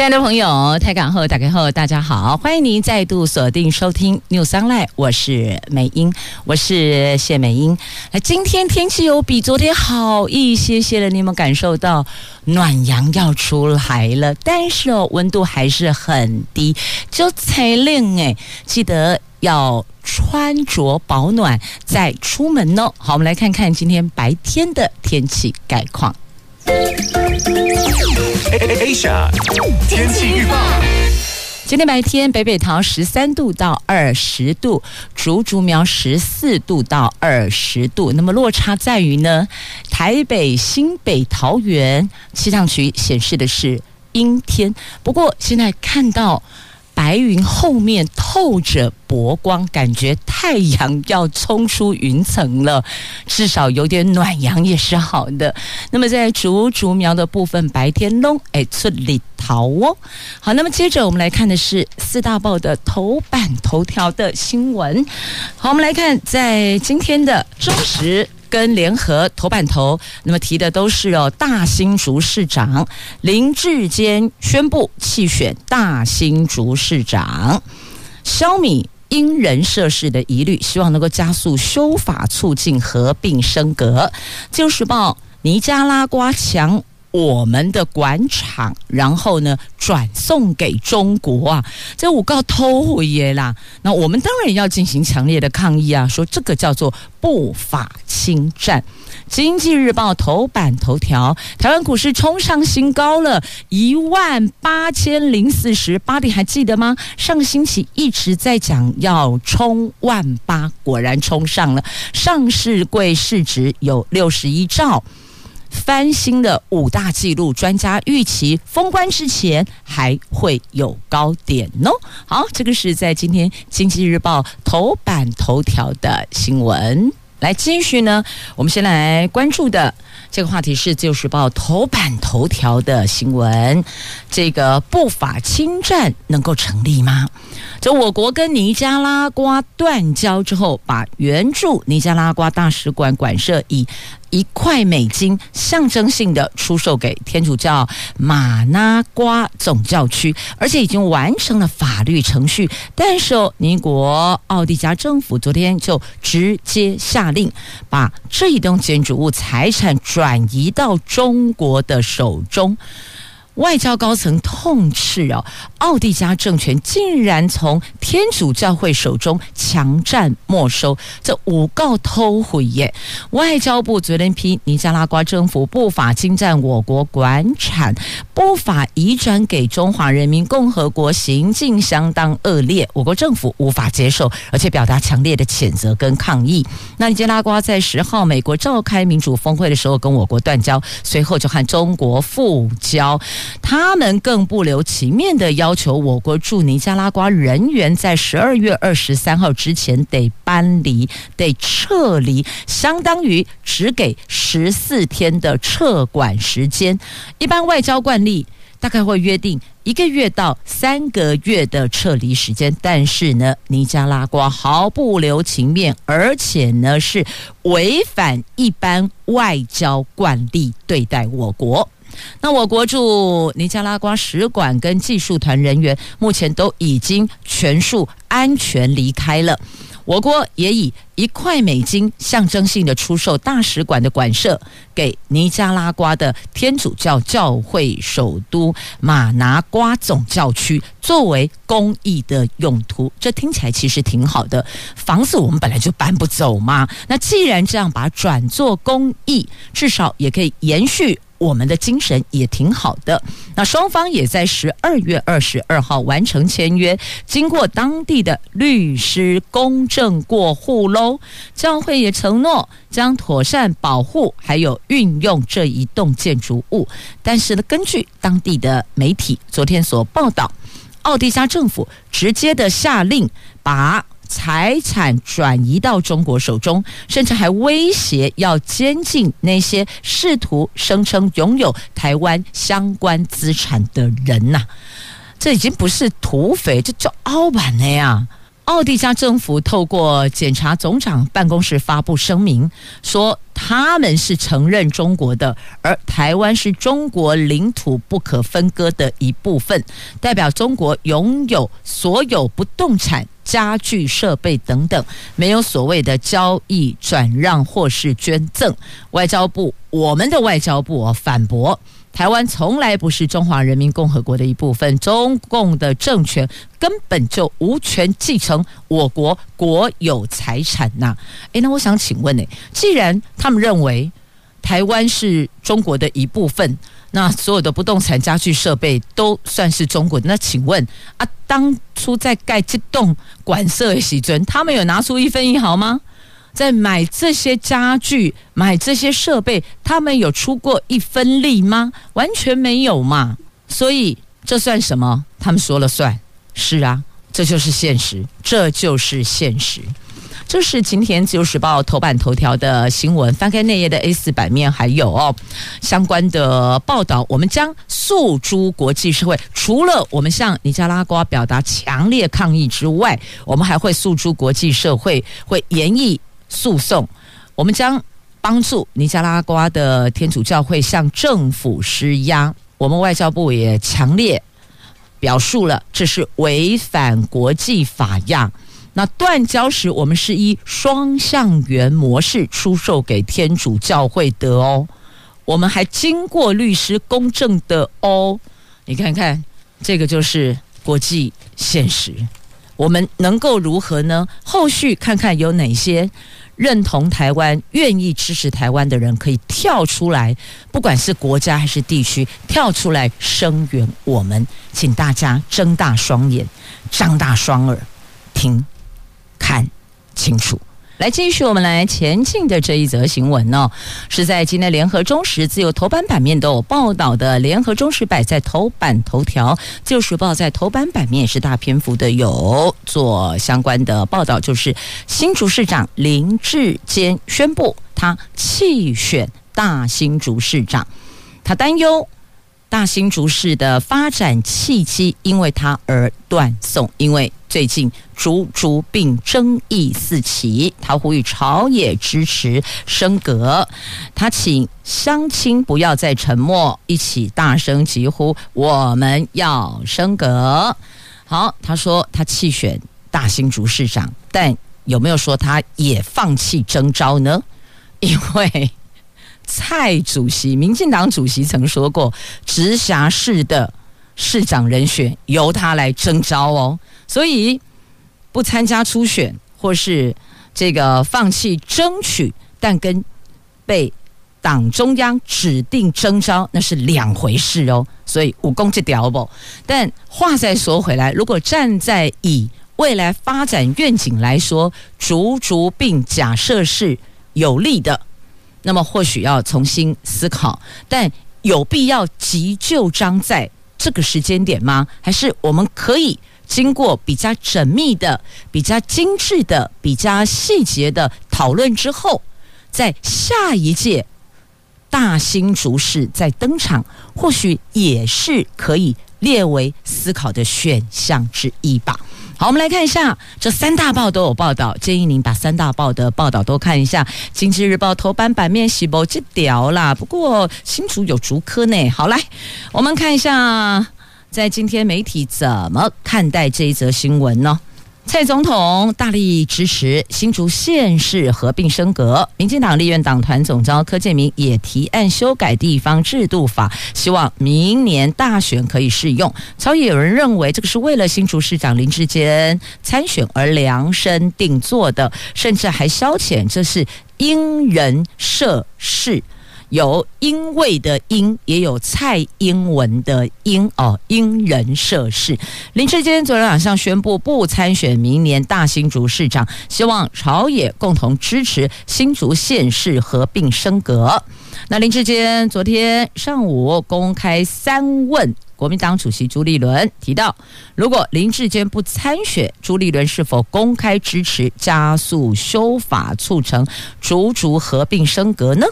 亲爱的朋友，台港后打开后，大家好，欢迎您再度锁定收听 New Sunlight 我是美英，我是谢美英。那今天天气有比昨天好一些些了，你有没有感受到暖阳要出来了？但是哦，温度还是很低，就才冷哎，记得要穿着保暖再出门哦。好，我们来看看今天白天的天气概况。Asia 天气预报：今天白天，北北桃十三度到二十度，竹竹苗十四度到二十度。那么落差在于呢，台北、新北、桃园气象局显示的是阴天。不过现在看到。白云后面透着薄光，感觉太阳要冲出云层了。至少有点暖阳也是好的。那么在竹竹苗的部分，白天弄哎出里桃哦。好，那么接着我们来看的是四大报的头版头条的新闻。好，我们来看在今天的中时。跟联合头版头，那么提的都是哦，大新竹市长林志坚宣布弃选大新竹市长，小米因人设事的疑虑，希望能够加速修法，促进合并升格。旧时报尼加拉瓜强。我们的馆场，然后呢，转送给中国啊，这我告偷回耶啦。那我们当然要进行强烈的抗议啊，说这个叫做不法侵占。经济日报头版头条：台湾股市冲上新高了，一万八千零四十八点，还记得吗？上星期一直在讲要冲万八，果然冲上了。上市柜市值有六十一兆。翻新的五大纪录，专家预期封关之前还会有高点哦。好，这个是在今天《经济日报》头版头条的新闻。来继续呢，我们先来关注的这个话题是《自由时报》头版头条的新闻。这个不法侵占能够成立吗？就我国跟尼加拉瓜断交之后，把援助尼加拉瓜大使馆馆舍以一块美金象征性的出售给天主教马拉瓜总教区，而且已经完成了法律程序。但是哦，尼国奥蒂加政府昨天就直接下令，把这一栋建筑物财产转移到中国的手中。外交高层痛斥哦，奥蒂加政权竟然从天主教会手中强占没收，这诬告偷毁耶！外交部昨天批尼加拉瓜政府不法侵占我国管产，不法移转给中华人民共和国，行径相当恶劣，我国政府无法接受，而且表达强烈的谴责跟抗议。那尼加拉瓜在十号美国召开民主峰会的时候跟我国断交，随后就和中国复交。他们更不留情面地要求我国驻尼加拉瓜人员在十二月二十三号之前得搬离、得撤离，相当于只给十四天的撤馆时间。一般外交惯例大概会约定一个月到三个月的撤离时间，但是呢，尼加拉瓜毫不留情面，而且呢是违反一般外交惯例对待我国。那我国驻尼加拉瓜使馆跟技术团人员目前都已经全数安全离开了。我国也以一块美金象征性的出售大使馆的馆舍给尼加拉瓜的天主教教会首都马拿瓜总教区，作为公益的用途。这听起来其实挺好的，房子我们本来就搬不走嘛。那既然这样把转做公益，至少也可以延续。我们的精神也挺好的。那双方也在十二月二十二号完成签约，经过当地的律师公证过户喽。教会也承诺将妥善保护还有运用这一栋建筑物。但是呢，根据当地的媒体昨天所报道，奥蒂加政府直接的下令把财产转移到中国手中，甚至还威胁要监禁那些试图声称拥有台湾相关资产的人呐、这已经不是土匪，这叫澳版了呀！奥地加政府透过检察总长办公室发布声明，说他们是承认中国的，而台湾是中国领土不可分割的一部分，代表中国拥有所有不动产、家具、设备等等，没有所谓的交易、转让或是捐赠。外交部，我们的外交部反驳。台湾从来不是中华人民共和国的一部分，中共的政权根本就无权继承我国国有财产呐。诶，那我想请问呢，既然他们认为台湾是中国的一部分，那所有的不动产、家具、设备都算是中国的，那请问啊，当初在盖这栋馆舍的时尊，他们有拿出一分一毫吗？在买这些家具、买这些设备，他们有出过一分力吗？完全没有嘛！所以这算什么？他们说了算。是啊，这就是现实，这就是现实。这是今天自由时报头版头条的新闻。翻开内页的 A 四版面，还有哦相关的报道。我们将诉诸国际社会，除了我们向尼加拉瓜表达强烈抗议之外，我们还会诉诸国际社会，会严厉。诉讼，我们将帮助尼加拉瓜的天主教会向政府施压。我们外交部也强烈表述了，这是违反国际法呀。那断交时，我们是以双向源模式出售给天主教会的哦。我们还经过律师公证的哦。你看看，这个就是国际现实。我们能够如何呢？后续看看有哪些。认同台湾、愿意支持台湾的人，可以跳出来，不管是国家还是地区，跳出来声援我们。请大家睁大双眼，张大双耳，听，看清楚。来继续，我们来前进的这一则新闻呢，是在今天联合中时自由头版版面都有报道的。联合中时摆在头版头条，自由时报在头版版面也是大篇幅的有做相关的报道，就是新竹市长林智坚宣布他弃选大新竹市长，他担忧。大新竹市的发展契机因为他而断送，因为最近竹竹病争议四起，他呼吁朝野支持升格，他请乡亲不要再沉默，一起大声疾呼我们要升格。好，他说他弃选大新竹市长，但有没有说他也放弃征召呢？因为。蔡主席，民进党主席曾说过，直辖市的市长人选由他来征召哦，所以不参加初选或是这个放弃争取，但跟被党中央指定征召那是两回事哦。所以武功这条不，但话再说回来，如果站在以未来发展愿景来说，竹竹并假设是有利的。那么或许要重新思考，但有必要急就章在这个时间点吗？还是我们可以经过比较缜密的、比较精致的、比较细节的讨论之后，在下一届大新竹市再登场，或许也是可以列为思考的选项之一吧。好，我们来看一下，这三大报都有报道，建议您把三大报的报道都看一下。经济日报头版版面是不这屌啦，不过新竹有竹科呢。好，来我们看一下，在今天媒体怎么看待这一则新闻呢？蔡总统大力支持新竹县市合并升格，民进党立院党团总召柯建铭也提案修改地方制度法，希望明年大选可以适用。朝野有人认为这个是为了新竹市长林志坚参选而量身定做的，甚至还消遣这是因人设事。有因为的因，也有蔡英文的因哦，因人设事。林志坚昨天晚上宣布不参选明年大新竹市长，希望朝野共同支持新竹县市合并升格。那林志坚昨天上午公开三问国民党主席朱立伦提到，如果林志坚不参选，朱立伦是否公开支持加速修法，促成竹竹合并升格呢？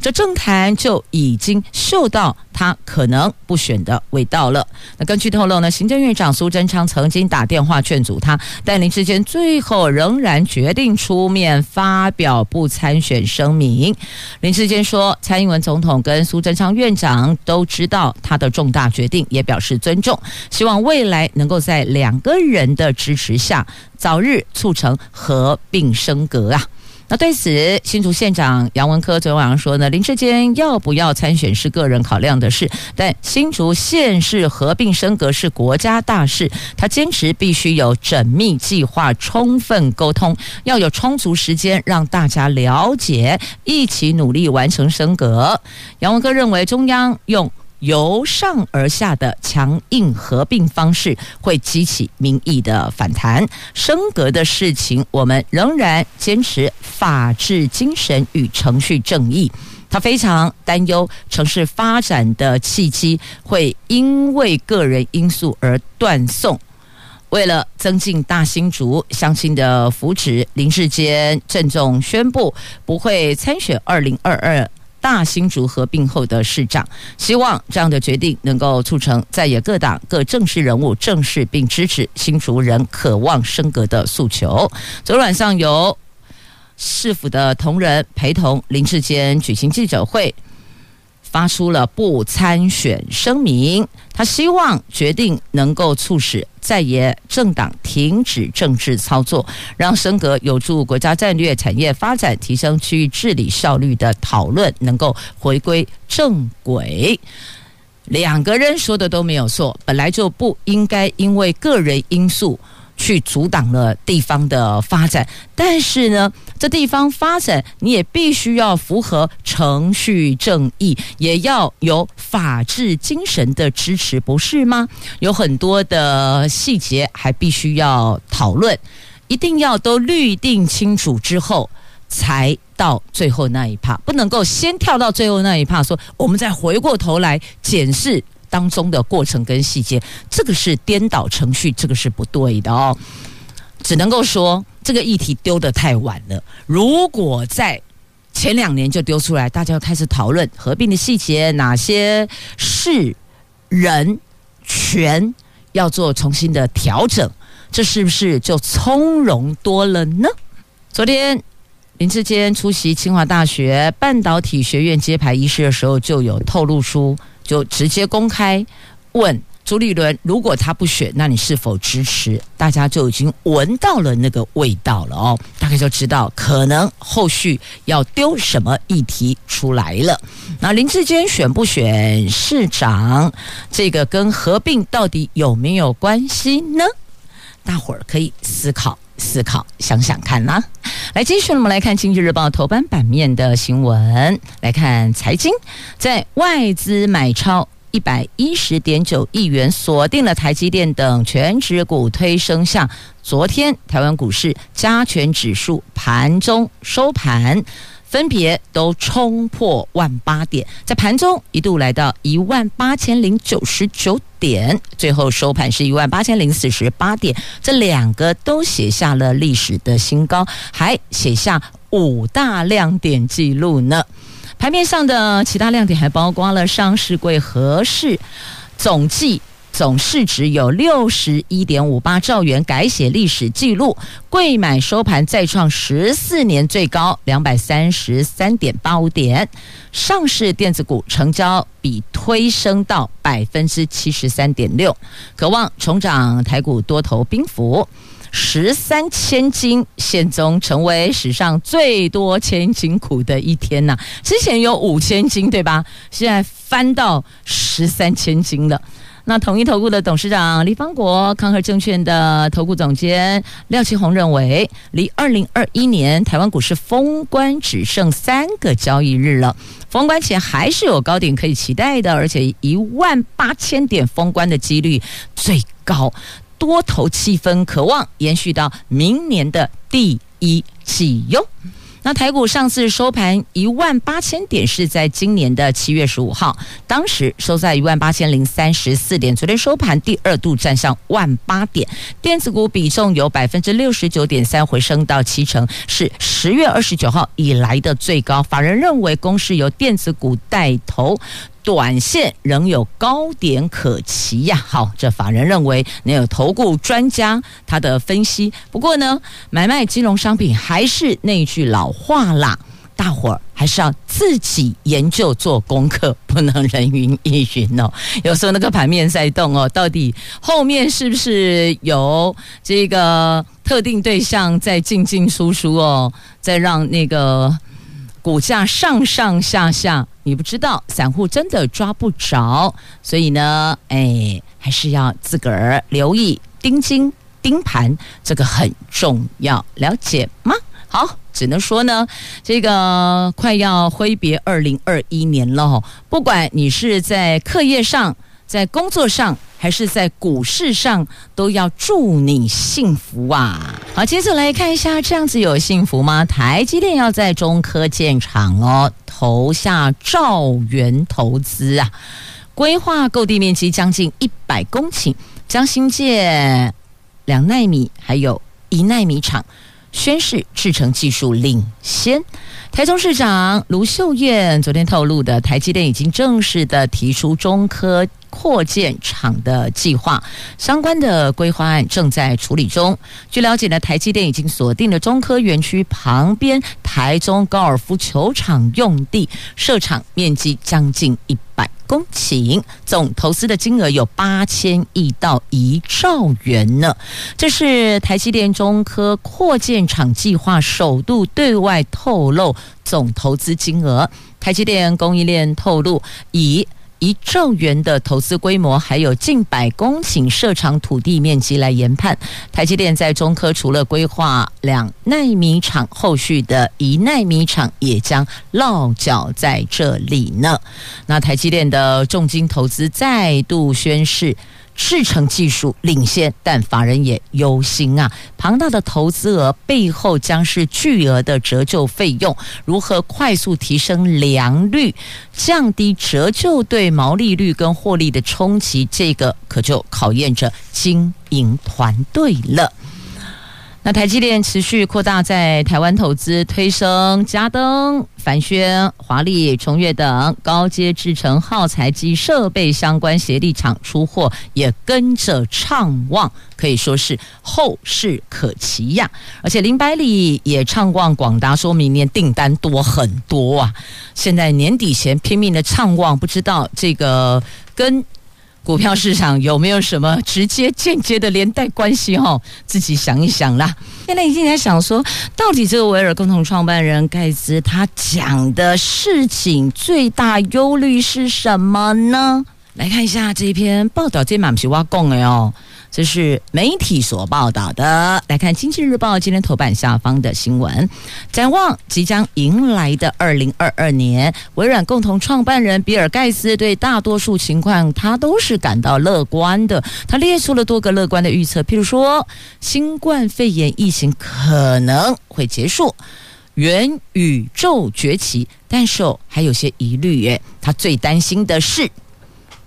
这政坛就已经嗅到他可能不选的味道了。那根据透露呢，行政院长苏贞昌曾经打电话劝阻他，但林志坚最后仍然决定出面发表不参选声明。林志坚说，蔡英文总统跟苏贞昌院长都知道他的重大决定，也表示尊重，希望未来能够在两个人的支持下，早日促成合并升格啊。那对此，新竹县长杨文科昨天晚上说呢，林志坚要不要参选是个人考量的事，但新竹县市合并升格是国家大事，他坚持必须有缜密计划、充分沟通，要有充足时间让大家了解，一起努力完成升格。杨文科认为，中央用。由上而下的强硬合并方式会激起民意的反弹。升格的事情，我们仍然坚持法治精神与程序正义。他非常担忧城市发展的契机会因为个人因素而断送。为了增进大新竹乡亲的福祉，林智坚郑重宣布不会参选二零二二。大新竹合并后的市长，希望这样的决定能够促成在野各党各正式人物正式并支持新竹人渴望升格的诉求。昨晚上由市府的同仁陪同林志坚举行记者会。发出了不参选声明，他希望决定能够促使在野政党停止政治操作，让升格有助国家战略产业发展、提升区域治理效率的讨论能够回归正轨。两个人说的都没有错，本来就不应该因为个人因素。去阻挡了地方的发展，但是呢，这地方发展你也必须要符合程序正义，也要有法治精神的支持，不是吗？有很多的细节还必须要讨论，一定要都律定清楚之后，才到最后那一趴，不能够先跳到最后那一趴，说我们再回过头来检视。当中的过程跟细节，这个是颠倒程序，这个是不对的哦。只能够说这个议题丢得太晚了。如果在前两年就丢出来，大家要开始讨论合并的细节，哪些事、人、权要做重新的调整，这是不是就从容多了呢？昨天林志坚出席清华大学半导体学院揭牌仪式的时候，就有透露出。就直接公开问朱立伦，如果他不选，那你是否支持？大家就已经闻到了那个味道了哦，大概就知道可能后续要丢什么议题出来了。那林志坚选不选市长，这个跟合并到底有没有关系呢？大伙儿可以思考思考，想想看啦。来，继续我们来看《经济日报》头版版面的新闻。来看财经，在外资买超一百一十点九亿元，锁定了台积电等全指股推升下，昨天台湾股市加权指数盘中收盘。分别都冲破万八点，在盘中一度来到一万八千零九十九点，最后收盘是一万八千零四十八点，这两个都写下了历史的新高，还写下五大亮点记录呢。盘面上的其他亮点还包括了上市柜合适总计。总市值有六十一点五八兆元，改写历史记录。柜买收盘再创十四年最高两百三十三点八五点。上市电子股成交比推升到百分之七十三点六，渴望重掌台股多头兵符。十三千金现踪成为史上最多千金股的一天呐！之前有五千金对吧？现在翻到十三千金了。那统一投顾的董事长李方国、康和证券的投顾总监廖庆红认为，离二零二一年台湾股市封关只剩三个交易日了，封关前还是有高点可以期待的，而且一万八千点封关的几率最高，多头气氛渴望延续到明年的第一季哟。那台股上次收盘一万八千点是在今年的七月十五号，当时收在一万八千零三十四点。昨天收盘第二度站上万八点，电子股比重由百分之六十九点三回升到七成，是十月二十九号以来的最高。法人认为公司由电子股带头。短线仍有高点可期呀。好，这法人认为，那有投顾专家他的分析。不过呢，买卖金融商品还是那句老话啦，大伙儿还是要自己研究做功课，不能人云亦云哦。有时候那个盘面在动哦，到底后面是不是有这个特定对象在进进出出哦，在让那个。股价上上下下，你不知道，散户真的抓不着，所以呢，哎，还是要自个儿留意盯紧盯盘，这个很重要，了解吗？好，只能说呢，这个快要挥别二零二一年了，不管你是在课业上，在工作上。还是在股市上都要祝你幸福啊！好，接着来看一下，这样子有幸福吗？台积电要在中科建厂哦，投下兆元投资啊，规划购地面积将近一百公顷，将新建两奈米还有一奈米厂，宣示制程技术领先。台中市长卢秀燕昨天透露的，台积电已经正式的提出中科。扩建厂的计划，相关的规划案正在处理中。据了解呢，台积电已经锁定了中科园区旁边台中高尔夫球场用地，设厂面积将近一百公顷，总投资的金额有八千亿到一兆元呢。这是台积电中科扩建厂计划首度对外透露总投资金额。台积电供应链透露，以一兆元的投资规模，还有近百公顷设厂土地面积来研判，台积电在中科除了规划两奈米厂，后续的一奈米厂也将落脚在这里呢。那台积电的重金投资再度宣示。市成技术领先，但法人也忧心啊！庞大的投资额背后将是巨额的折旧费用，如何快速提升良率，降低折旧对毛利率跟获利的冲击？这个可就考验着经营团队了。那台积电持续扩大在台湾投资，推升嘉登、帆宣、华丽、崇越等高阶制程耗材及设备相关协力厂出货，也跟着畅旺，可以说是后市可期呀。而且林百里也畅旺广达，说明年订单多很多啊。现在年底前拼命的畅旺，不知道这个跟。股票市场有没有什么直接、间接的连带关系？哈，自己想一想啦。现在已经在想说，到底这个维尔共同创办人盖茨他讲的事情最大忧虑是什么呢？来看一下这一篇报道，这满不是我讲的哦。这是媒体所报道的。来看《经济日报》今天头版下方的新闻，展望即将迎来的二零二二年，微软共同创办人比尔盖茨对大多数情况他都是感到乐观的。他列出了多个乐观的预测，譬如说新冠肺炎疫情可能会结束，元宇宙崛起，但是哦还有些疑虑耶。他最担心的是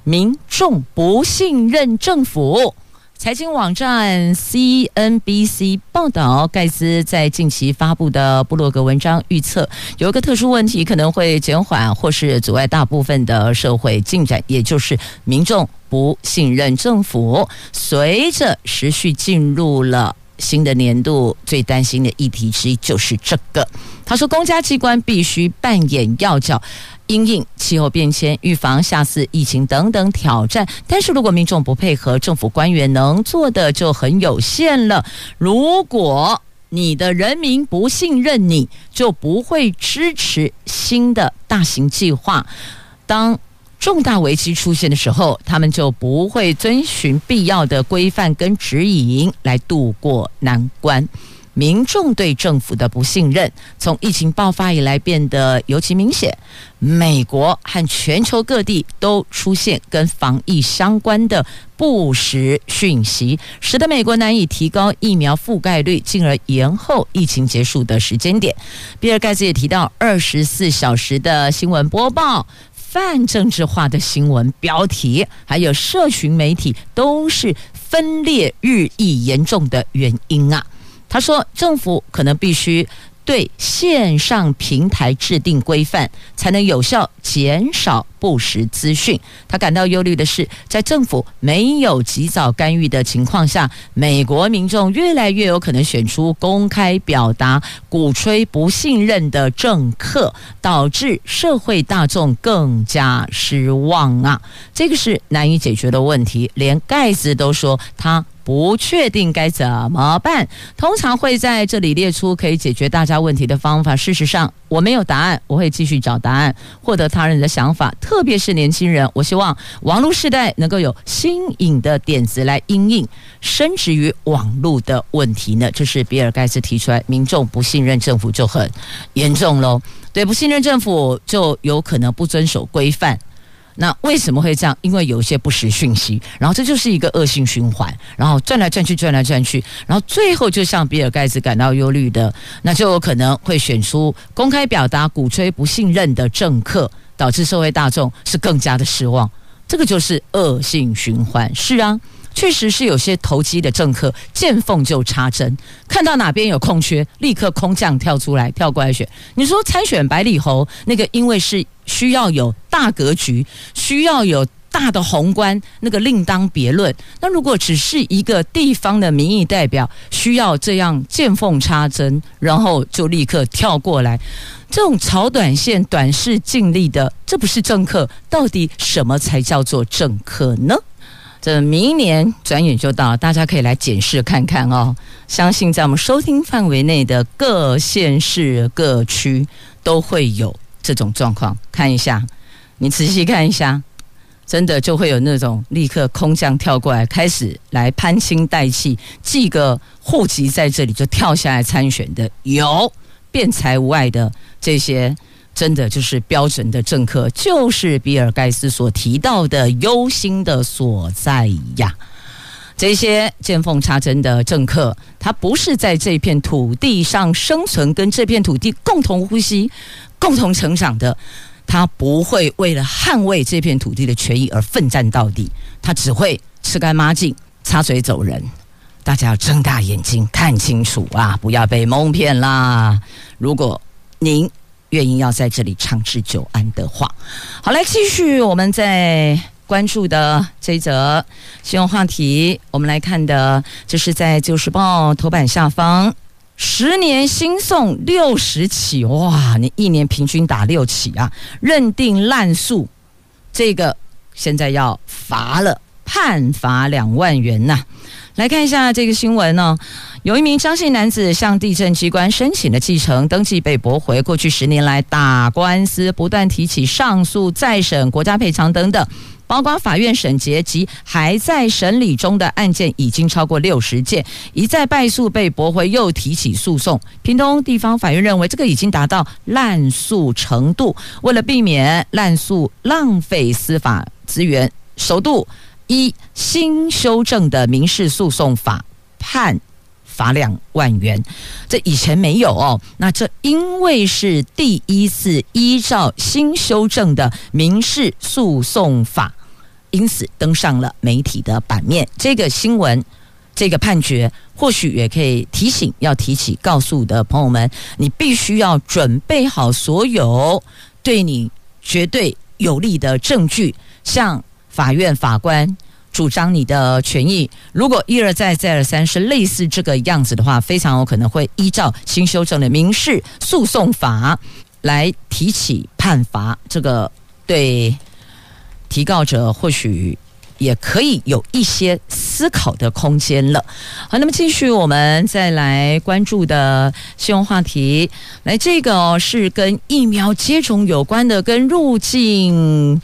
民众不信任政府。财经网站 CNBC 报道，盖茨在近期发布的布洛格文章预测，有一个特殊问题可能会减缓或是阻碍大部分的社会进展，也就是民众不信任政府。随着持续进入了新的年度，最担心的议题之一就是这个。他说，公家机关必须扮演要角。因应气候变迁、预防下次疫情等等挑战，但是如果民众不配合，政府官员能做的就很有限了。如果你的人民不信任你，就不会支持新的大型计划。当重大危机出现的时候，他们就不会遵循必要的规范跟指引来度过难关。民众对政府的不信任，从疫情爆发以来变得尤其明显。美国和全球各地都出现跟防疫相关的不实讯息，使得美国难以提高疫苗覆盖率，进而延后疫情结束的时间点。比尔盖茨也提到，二十四小时的新闻播报、泛政治化的新闻标题，还有社群媒体，都是分裂日益严重的原因啊。他说，政府可能必须对线上平台制定规范，才能有效减少不实资讯。他感到忧虑的是，在政府没有及早干预的情况下，美国民众越来越有可能选出公开表达鼓吹不信任的政客，导致社会大众更加失望啊！这个是难以解决的问题，连盖茨都说他。不确定该怎么办，通常会在这里列出可以解决大家问题的方法。事实上，我没有答案，我会继续找答案，获得他人的想法，特别是年轻人。我希望网络时代能够有新颖的点子来应应深植于网络的问题呢。这是比尔盖茨提出来，民众不信任政府就很严重喽。对，不信任政府就有可能不遵守规范。那为什么会这样？因为有一些不实讯息，然后这就是一个恶性循环，然后转来转去，转来转去，然后最后就像比尔盖茨感到忧虑的，那就有可能会选出公开表达鼓吹不信任的政客，导致社会大众是更加的失望。这个就是恶性循环。是啊。确实是有些投机的政客见缝就插针，看到哪边有空缺，立刻空降跳出来跳过来选。你说参选百里侯那个，因为是需要有大格局，需要有大的宏观，那个另当别论。那如果只是一个地方的民意代表，需要这样见缝插针，然后就立刻跳过来，这种炒短线、短视尽力的，这不是政客，到底什么才叫做政客呢？这明年转眼就到，大家可以来检视看看哦。相信在我们收听范围内的各县市各区都会有这种状况。看一下，你仔细看一下，真的就会有那种立刻空降跳过来，开始来攀亲带气，寄个户籍在这里就跳下来参选的，有辩才无碍的这些。真的就是标准的政客，就是比尔盖茨所提到的忧心的所在呀。这些见缝插针的政客，他不是在这片土地上生存，跟这片土地共同呼吸、共同成长的，他不会为了捍卫这片土地的权益而奋战到底，他只会吃干抹净、插嘴走人。大家要睁大眼睛看清楚啊，不要被蒙骗啦！如果您愿意要在这里长治久安的话，好，来继续我们在关注的这一则新闻话题。我们来看的，就是在《旧时报》头版下方，十年新送六十起，哇，你一年平均打六起啊！认定滥诉，这个现在要罚了，判罚两万元呐、来看一下这个新闻呢，有一名张姓男子向地震机关申请的继承登记被驳回，过去十年来打官司不断提起上诉、再审、国家赔偿等等，包括法院审结及还在审理中的案件已经超过六十件，一再败诉被驳回，又提起诉讼。屏东地方法院认为这个已经达到滥诉程度，为了避免滥诉浪费司法资源，首度。一新修正的民事诉讼法判罚两万元，这以前没有哦。那这因为是第一次依照新修正的民事诉讼法，因此登上了媒体的版面。这个新闻，这个判决，或许也可以提醒要提起告诉的朋友们，你必须要准备好所有对你绝对有利的证据，像。法院法官主张你的权益，如果一而再再而三是类似这个样子的话，非常有可能会依照新修正的民事诉讼法来提起判罚。这个对提告者或许也可以有一些思考的空间了。好，那么继续我们再来关注的新闻话题，来这个是跟疫苗接种有关的，跟入境。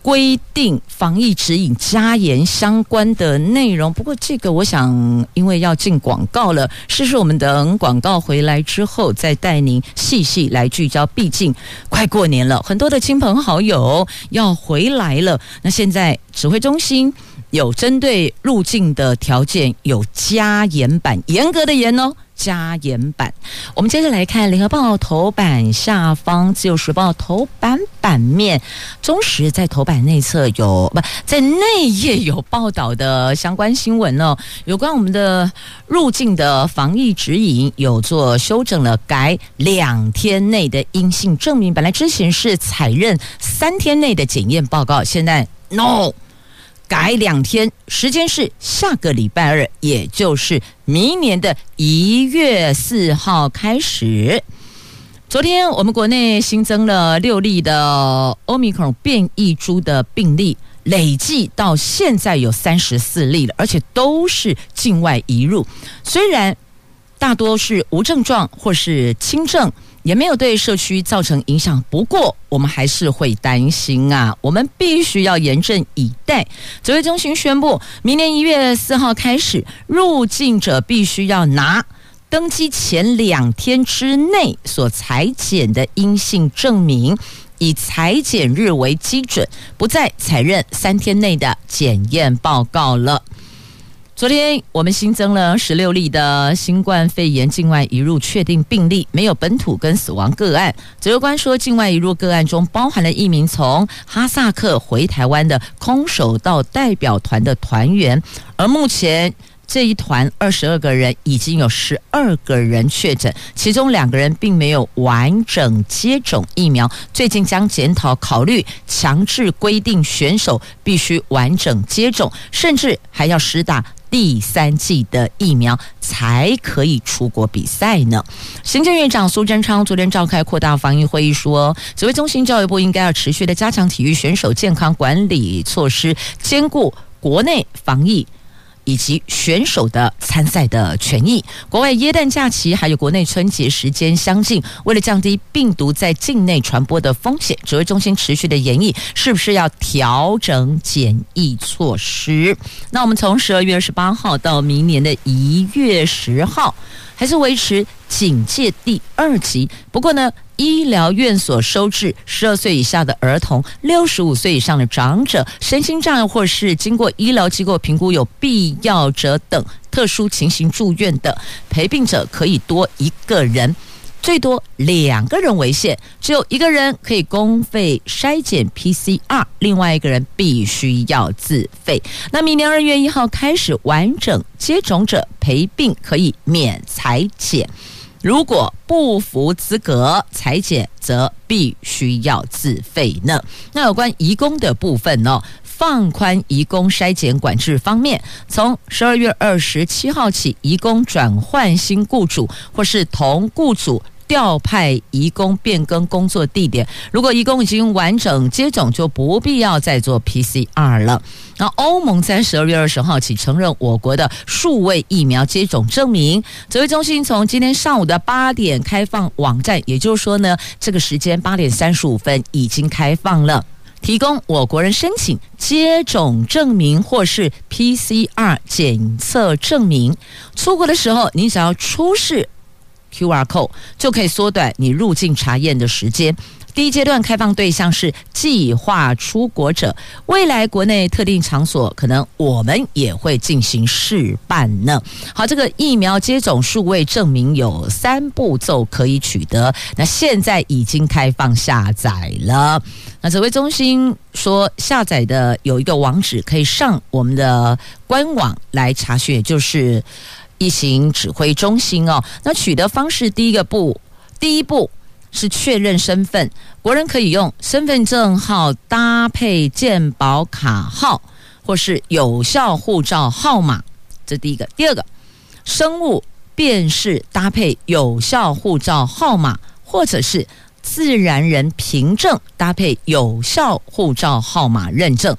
规定防疫指引加严相关的内容，不过这个我想，因为要进广告了，是不是我们等广告回来之后再带您细细来聚焦？毕竟快过年了，很多的亲朋好友要回来了。那现在指挥中心有针对入境的条件有加严版，严格的严哦。加严版，我们接着来看《联合报》头版下方，《自由时报》头版版面，中时在头版内侧有不在内页有报道的相关新闻哦，有关我们的入境的防疫指引有做修正了，改两天内的阴性证明，本来之前是采认三天内的检验报告，现在 no。改两天，时间是下个礼拜二，也就是明年的一月四号开始。昨天我们国内新增了六例的欧米克戎变异株的病例，累计到现在有三十四例了，而且都是境外移入。虽然大多是无症状或是轻症。也没有对社区造成影响，不过我们还是会担心啊，我们必须要严阵以待。指挥中心宣布，明年一月四号开始，入境者必须要拿登机前两天之内所采检的阴性证明，以采检日为基准，不再采认三天内的检验报告了。昨天我们新增了十六例的新冠肺炎境外移入确定病例，没有本土跟死亡个案。指挥官说，境外移入个案中包含了一名从哈萨克回台湾的空手道代表团的团员，而目前这一团二十二个人已经有十二个人确诊，其中两个人并没有完整接种疫苗。最近将检讨考虑强制规定选手必须完整接种，甚至还要施打。第三剂的疫苗才可以出国比赛呢。行政院长苏贞昌昨天召开扩大防疫会议，说，指挥中心、教育部应该要持续的加强体育选手健康管理措施，兼顾国内防疫。以及选手的参赛的权益，国外耶诞假期还有国内春节时间相近，为了降低病毒在境内传播的风险，指挥中心持续的研议，是不是要调整检疫措施？那我们从十二月二十八号到明年的一月十号，还是维持警戒第二级。不过呢，医疗院所收治十二岁以下的儿童、六十五岁以上的长者、身心障碍或是经过医疗机构评估有必要者等特殊情形住院的陪病者，可以多一个人，最多两个人为限。只有一个人可以公费筛检 PCR，另外一个人必须要自费。那明年二月一号开始，完整接种者陪病可以免裁减。如果不符资格裁剪，则必须要自费呢。那有关移工的部分呢？放宽移工筛检管制方面，从十二月二十七号起，移工转换新雇主或是同雇主。调派移工变更工作地点，如果移工已经完整接种，就不必要再做 PCR 了。那欧盟在十二月二十号起承认我国的数位疫苗接种证明。指挥中心从今天上午的八点开放网站，也就是说呢，这个时间八点三十五分已经开放了，提供我国人申请接种证明或是 PCR 检测证明。出国的时候，你只要出示。QR code 就可以缩短你入境查验的时间。第一阶段开放对象是计划出国者，未来国内特定场所可能我们也会进行试办呢。好，这个疫苗接种数位证明有三步骤可以取得，那现在已经开放下载了。那指挥中心说，下载的有一个网址可以上我们的官网来查询，也就是。疫情指挥中心哦，那取得方式第一个步，第一步是确认身份，国人可以用身份证号搭配健保卡号，或是有效护照号码，这第一个。第二个，生物辨识搭配有效护照号码，或者是自然人凭证搭配有效护照号码认证。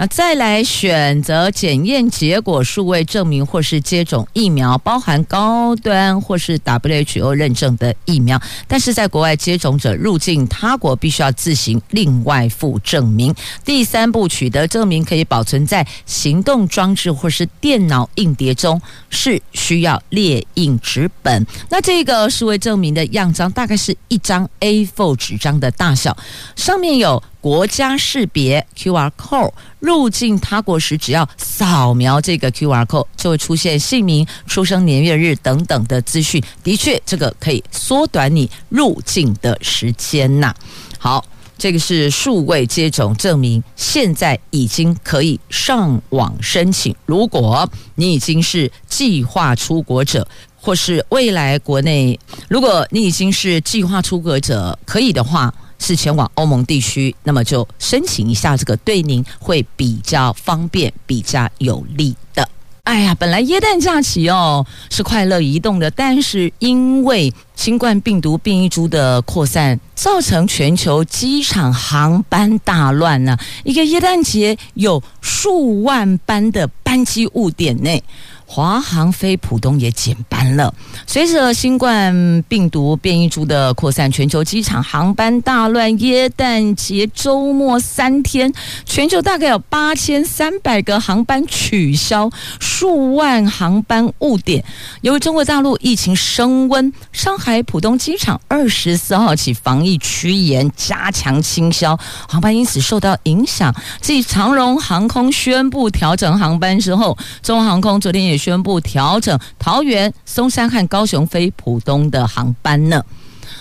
那再来选择检验结果数位证明或是接种疫苗，包含高端或是 WHO 认证的疫苗，但是在国外接种者入境他国必须要自行另外附证明。第三步，取得证明可以保存在行动装置或是电脑硬碟中，是需要列印纸本。那这个数位证明的样张大概是一张 A4 纸张的大小，上面有。国家识别 QR code 入境他国时，只要扫描这个 QR code，就会出现姓名、出生年月日等等的资讯。的确，这个可以缩短你入境的时间呐。好，这个是数位接种证明，现在已经可以上网申请。如果你已经是计划出国者，或是未来国内，如果你已经是计划出国者，可以的话。是前往欧盟地区，那么就申请一下，这个对您会比较方便、比较有利的。哎呀，本来耶诞假期哦是快乐移动的，但是因为新冠病毒变异株的扩散，造成全球机场航班大乱呢、一个耶诞节有数万班的班机误点呢。华航飞浦东也减班了。随着新冠病毒变异株的扩散，全球机场航班大乱。耶诞节周末三天，全球大概有八千三百个航班取消，数万航班误点。由于中国大陆疫情升温，上海浦东机场二十四号起防疫趋严，加强清消，航班因此受到影响。继长荣航空宣布调整航班之后，中航空昨天也。宣布调整桃园、松山和高雄飞浦东的航班呢，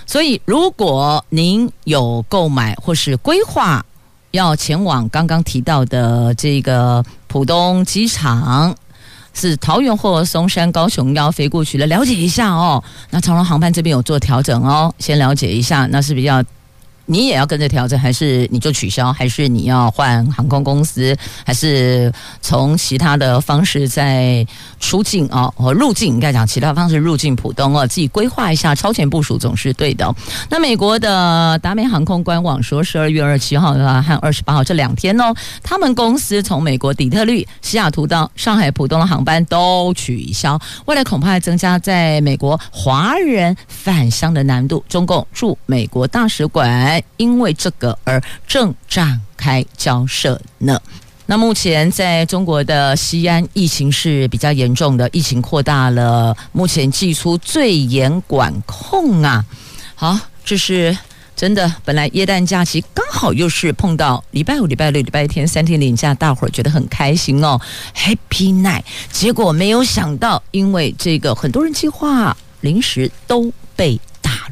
所以如果您有购买或是规划要前往刚刚提到的这个浦东机场，是桃园或松山、高雄要飞过去的，了解一下哦。那长荣航班这边有做调整哦，先了解一下，那是比较。你也要跟着调整，还是你就取消，还是你要换航空公司，还是从其他的方式再出境啊？或入境应该讲其他方式入境浦东哦，自己规划一下，超前部署总是对的。那美国的达美航空官网说，十二月二十七号和二十八号这两天哦，他们公司从美国底特律、西雅图到上海浦东的航班都取消，未来恐怕还增加在美国华人返乡的难度。中共驻美国大使馆。因为这个而正展开交涉呢。那目前在中国的西安，疫情是比较严重的，疫情扩大了，目前祭出最严管控啊。好，这是真的。本来耶诞假期刚好又是碰到礼拜五、礼拜六、礼拜天三天连假，大伙儿觉得很开心哦，Happy Night。结果没有想到，因为这个很多人计划临时都被。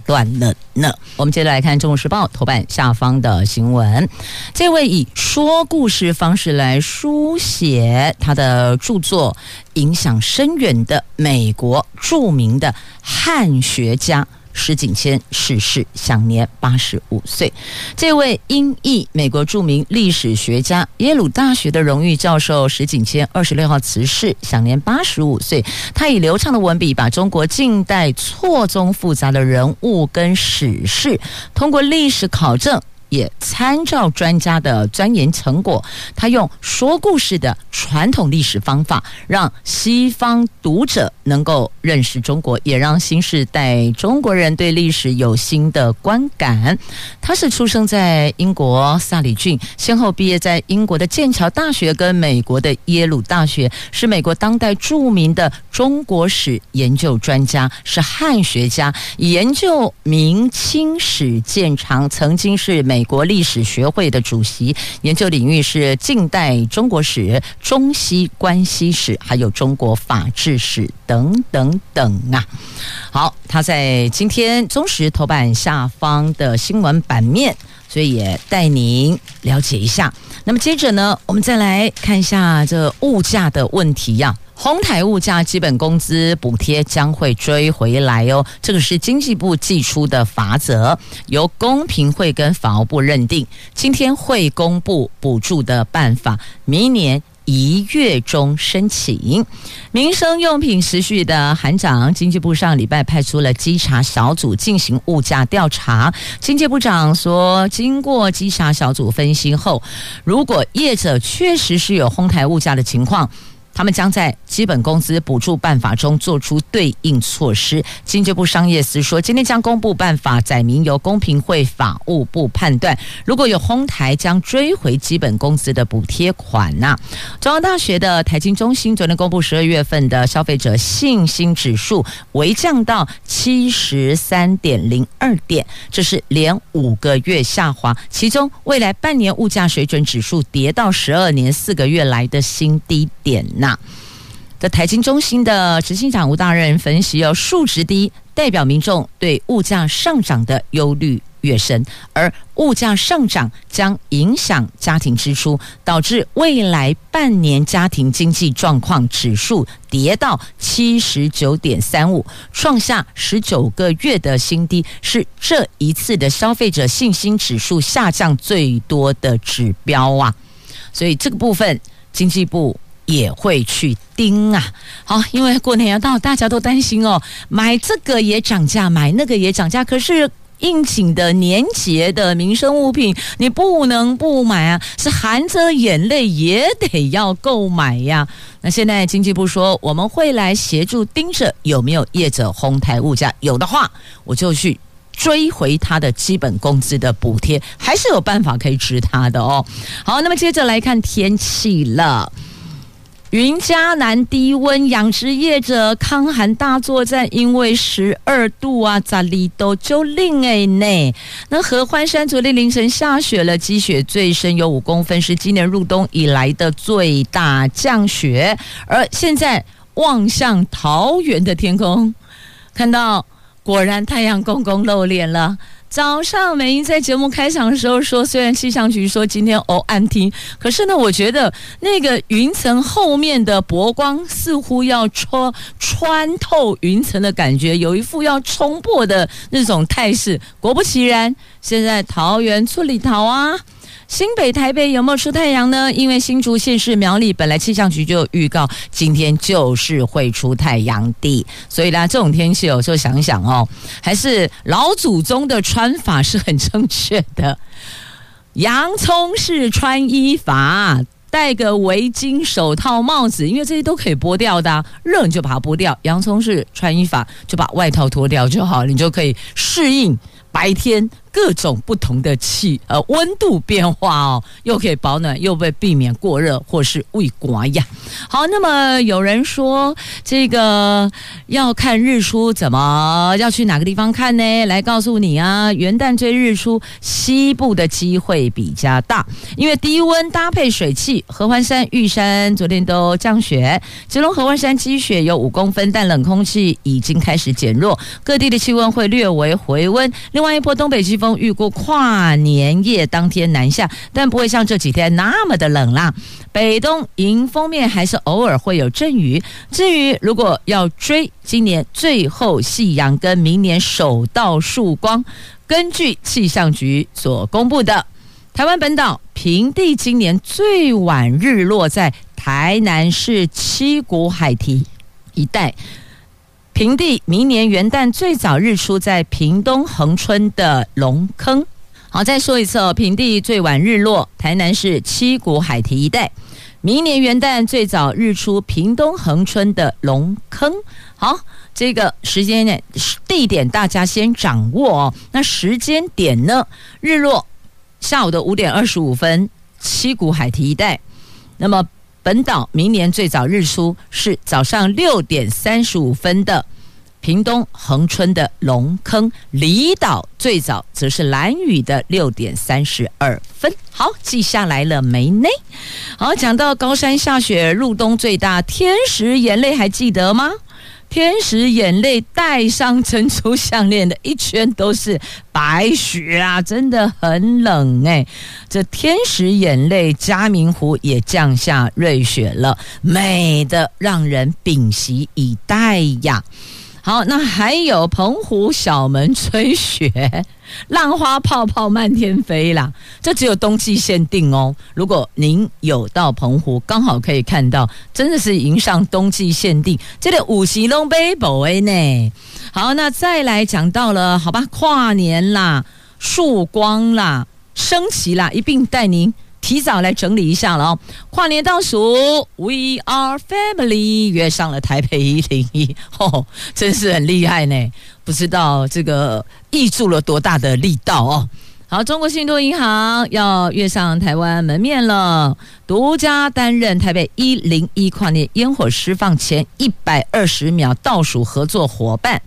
乱了呢。我们接着来看《中国时报》头版下方的新闻。这位以说故事方式来书写他的著作，影响深远的美国著名的汉学家。石景谦逝世，享年八十五岁。这位英裔美国著名历史学家、耶鲁大学的荣誉教授石景谦，二十六号辞世，享年八十五岁。他以流畅的文笔，把中国近代错综复杂的人物跟史事，通过历史考证。也参照专家的钻研成果，他用说故事的传统历史方法，让西方读者能够认识中国，也让新时代中国人对历史有新的观感。他是出生在英国萨里郡，先后毕业在英国的剑桥大学跟美国的耶鲁大学，是美国当代著名的中国史研究专家，是汉学家，研究明清史见长，曾经是美。美国历史学会的主席，研究领域是近代中国史、中西关系史，还有中国法治史等等等啊。好，他在今天中实头版下方的新闻版面，所以也带您了解一下。那么接着呢，我们再来看一下这物价的问题呀、啊。哄抬物价，基本工资补贴将会追回来哦。这个是经济部寄出的法则，由公平会跟法务部认定，今天会公布补助的办法，明年一月中申请。民生用品持续的喊涨，经济部上礼拜派出了稽查小组进行物价调查。经济部长说，经过稽查小组分析后，如果业者确实是有哄抬物价的情况。他们将在基本工资补助办法中做出对应措施。经济部商业司说，今天将公布办法，载明由公平会法务部判断，如果有哄抬，将追回基本工资的补贴款呐。中央大学的台经中心昨天公布十二月份的消费者信心指数微降到七十三点零二点，这是连五个月下滑。其中，未来半年物价水准指数跌到十二年四个月来的新低点呐。在台经中心的执行长吴大任分析，哦，数值低代表民众对物价上涨的忧虑越深，而物价上涨将影响家庭支出，导致未来半年家庭经济状况指数跌到七十九点三五，创下十九个月的新低，是这一次的消费者信心指数下降最多的指标啊！所以这个部分经济部。也会去盯啊，好，因为过年要到，大家都担心哦，买这个也涨价，买那个也涨价。可是应景的年节的民生物品，你不能不买啊，是含着眼泪也得要购买呀。那现在经济部说，我们会来协助盯着有没有业者哄抬物价，有的话我就去追回他的基本工资的补贴，还是有办法可以治他的哦。好，那么接着来看天气了。云嘉南低温，养殖业者抗寒大作战，因为十二度啊，咋里都就冷哎呢？那合欢山昨天凌晨下雪了，积雪最深有五公分，是今年入冬以来的最大降雪。而现在望向桃园的天空，看到果然太阳公公露脸了。早上美英在节目开场的时候说，虽然气象局说今天哦暗天，可是呢，我觉得那个云层后面的薄光似乎要戳穿透云层的感觉，有一副要冲破的那种态势。果不其然，现在桃园出里桃啊。新北、台北有没有出太阳呢？因为新竹县市苗栗本来气象局就预告今天就是会出太阳的，所以呢，这种天气有时候想想哦，还是老祖宗的穿法是很正确的。洋葱式穿衣法，戴个围巾、手套、帽子，因为这些都可以剥掉的，热你就把它剥掉。洋葱式穿衣法，就把外套脱掉就好，你就可以适应白天。各种不同的气呃温度变化哦，又可以保暖，又被避免过热或是胃刮呀。好，那么有人说这个要看日出，怎么要去哪个地方看呢？来告诉你啊，元旦追日出，西部的机会比较大，因为低温搭配水汽，合欢山、玉山昨天都降雪，吉隆合欢山积雪有五公分，但冷空气已经开始减弱，各地的气温会略微回温。另外一波东北季风。预估跨年夜当天南下，但不会像这几天那么的冷啦。北东迎风面还是偶尔会有阵雨。至于如果要追今年最后夕阳跟明年首道曙光，根据气象局所公布的，台湾本岛平地今年最晚日落在台南市七股海堤一带。平地明年元旦最早日出在屏东恒春的龙坑。好，再说一次哦，平地最晚日落，台南市七股海堤一带。明年元旦最早日出，屏东恒春的龙坑。好，这个时间点、地点大家先掌握哦。那时间点呢？日落下午的五点二十五分，七股海堤一带。那么。本岛明年最早日出是早上六点三十五分的屏东恒春的龙坑，离岛最早则是蓝雨的六点三十二分。好，记下来了没呢？好，讲到高山下雪，入冬最大天时眼泪，还记得吗？天使眼泪戴上珍珠项链的一圈都是白雪啊，真的很冷哎。这天使眼泪嘉明湖也降下瑞雪了，美的让人屏息以待呀。好，那还有澎湖小门吹雪，浪花泡泡漫天飞啦！这只有冬季限定哦。如果您有到澎湖，刚好可以看到，真的是迎上冬季限定，这个五级龙杯宝威呢。好，那再来讲到了，好吧，跨年啦，曙光啦，升旗啦，一并带您。提早来整理一下了哦，跨年倒数，We are family，约上了台北一零一，哦，真是很厉害呢，不知道这个挹注了多大的力道哦。好，中国信托银行要跃上台湾门面了，独家担任台北一零一跨年烟火释放前一百二十秒倒数合作伙伴。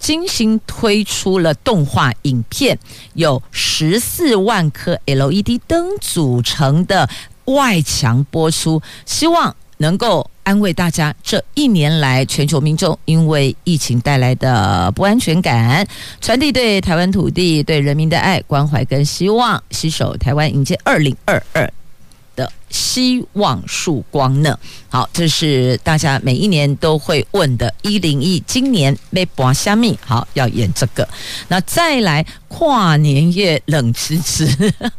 精心推出了动画影片，有十四万颗 LED 灯组成的外墙播出，希望能够安慰大家这一年来全球民众因为疫情带来的不安全感，传递对台湾土地、对人民的爱、关怀跟希望，携手台湾迎接二零二二。的希望曙光呢？好，这是大家每一年都会问的。一零一今年被拔虾米？好，要演这个。那再来跨年夜冷吃吃，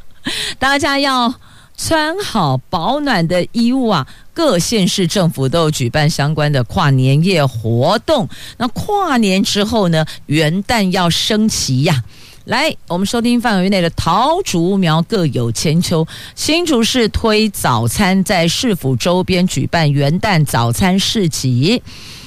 大家要穿好保暖的衣物啊！各县市政府都举办相关的跨年夜活动。那跨年之后呢？元旦要升旗呀！来，我们收听范围内的桃竹苗各有千秋。新竹市推早餐，在市府周边举办元旦早餐市集。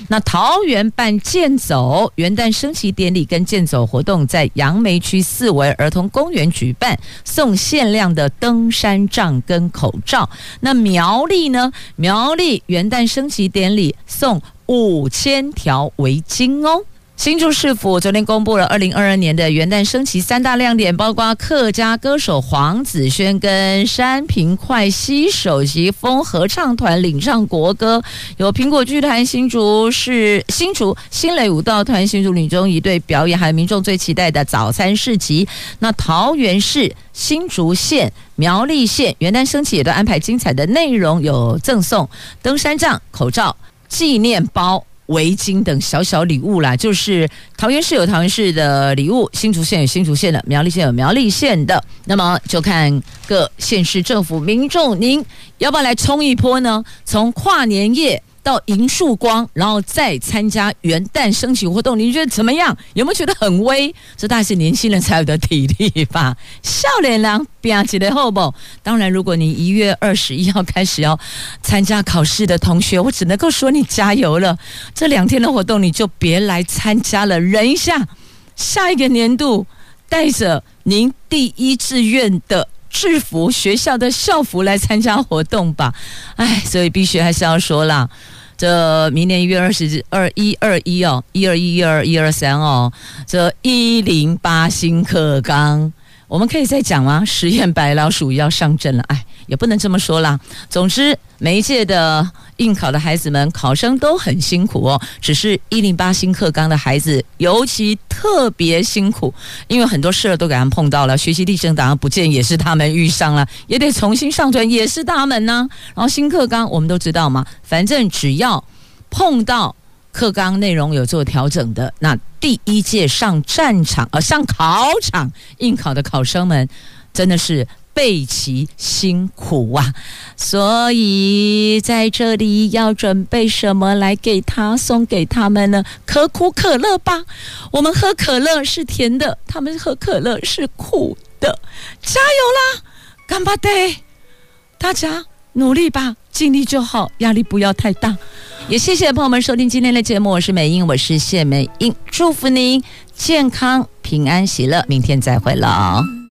那桃园办健走元旦升旗典礼跟健走活动，在杨梅区四维儿童公园举办，送限量的登山杖跟口罩。那苗栗呢？苗栗元旦升旗典礼送五千条围巾哦。新竹市府昨天公布了二零二二年的元旦升旗三大亮点，包括客家歌手黄子轩跟山平快携首席风合唱团领唱国歌，有苹果剧团新竹市新竹新蕾舞蹈团新竹女中一队表演，还有民众最期待的早餐市集。那桃园市、新竹县、苗栗县元旦升旗也都安排精彩的内容，有赠送登山杖、口罩、纪念包。围巾等小小礼物啦，就是桃园市有桃园市的礼物，新竹县有新竹县的，苗栗县有苗栗县的。那么就看各县市政府民众，您要不要来冲一波呢？从跨年夜。到银树光，然后再参加元旦升旗活动，你觉得怎么样？有没有觉得很威？这大概是年轻人才有的体力吧。笑脸郎拼起来好不？当然，如果你一月二十一号开始要参加考试的同学，我只能够说你加油了。这两天的活动你就别来参加了，忍一下。下一个年度带着您第一志愿的制服、学校的校服来参加活动吧。哎，所以必须还是要说啦。这明年一月二十日二一二一哦，一二一一二一二三哦，这一零八新课纲，我们可以再讲吗？实验白老鼠要上阵了，哎，也不能这么说啦。总之，每一届的。应考的孩子们，考生都很辛苦哦。只是一零八新课纲的孩子尤其特别辛苦，因为很多事儿都给他们碰到了。学习历程档案不见也是他们遇上了，也得重新上传也是他们呢。然后新课纲我们都知道嘛，反正只要碰到课纲内容有做调整的，那第一届上战场呃上考场应考的考生们真的是。备齐辛苦啊，所以在这里要准备什么来给他送给他们呢？可苦可乐吧。我们喝可乐是甜的，他们喝可乐是苦的。加油啦，干巴爹！大家努力吧，尽力就好，压力不要太大。也谢谢朋友们收听今天的节目，我是美英，我是谢美英，祝福您健康、平安、喜乐，明天再会了。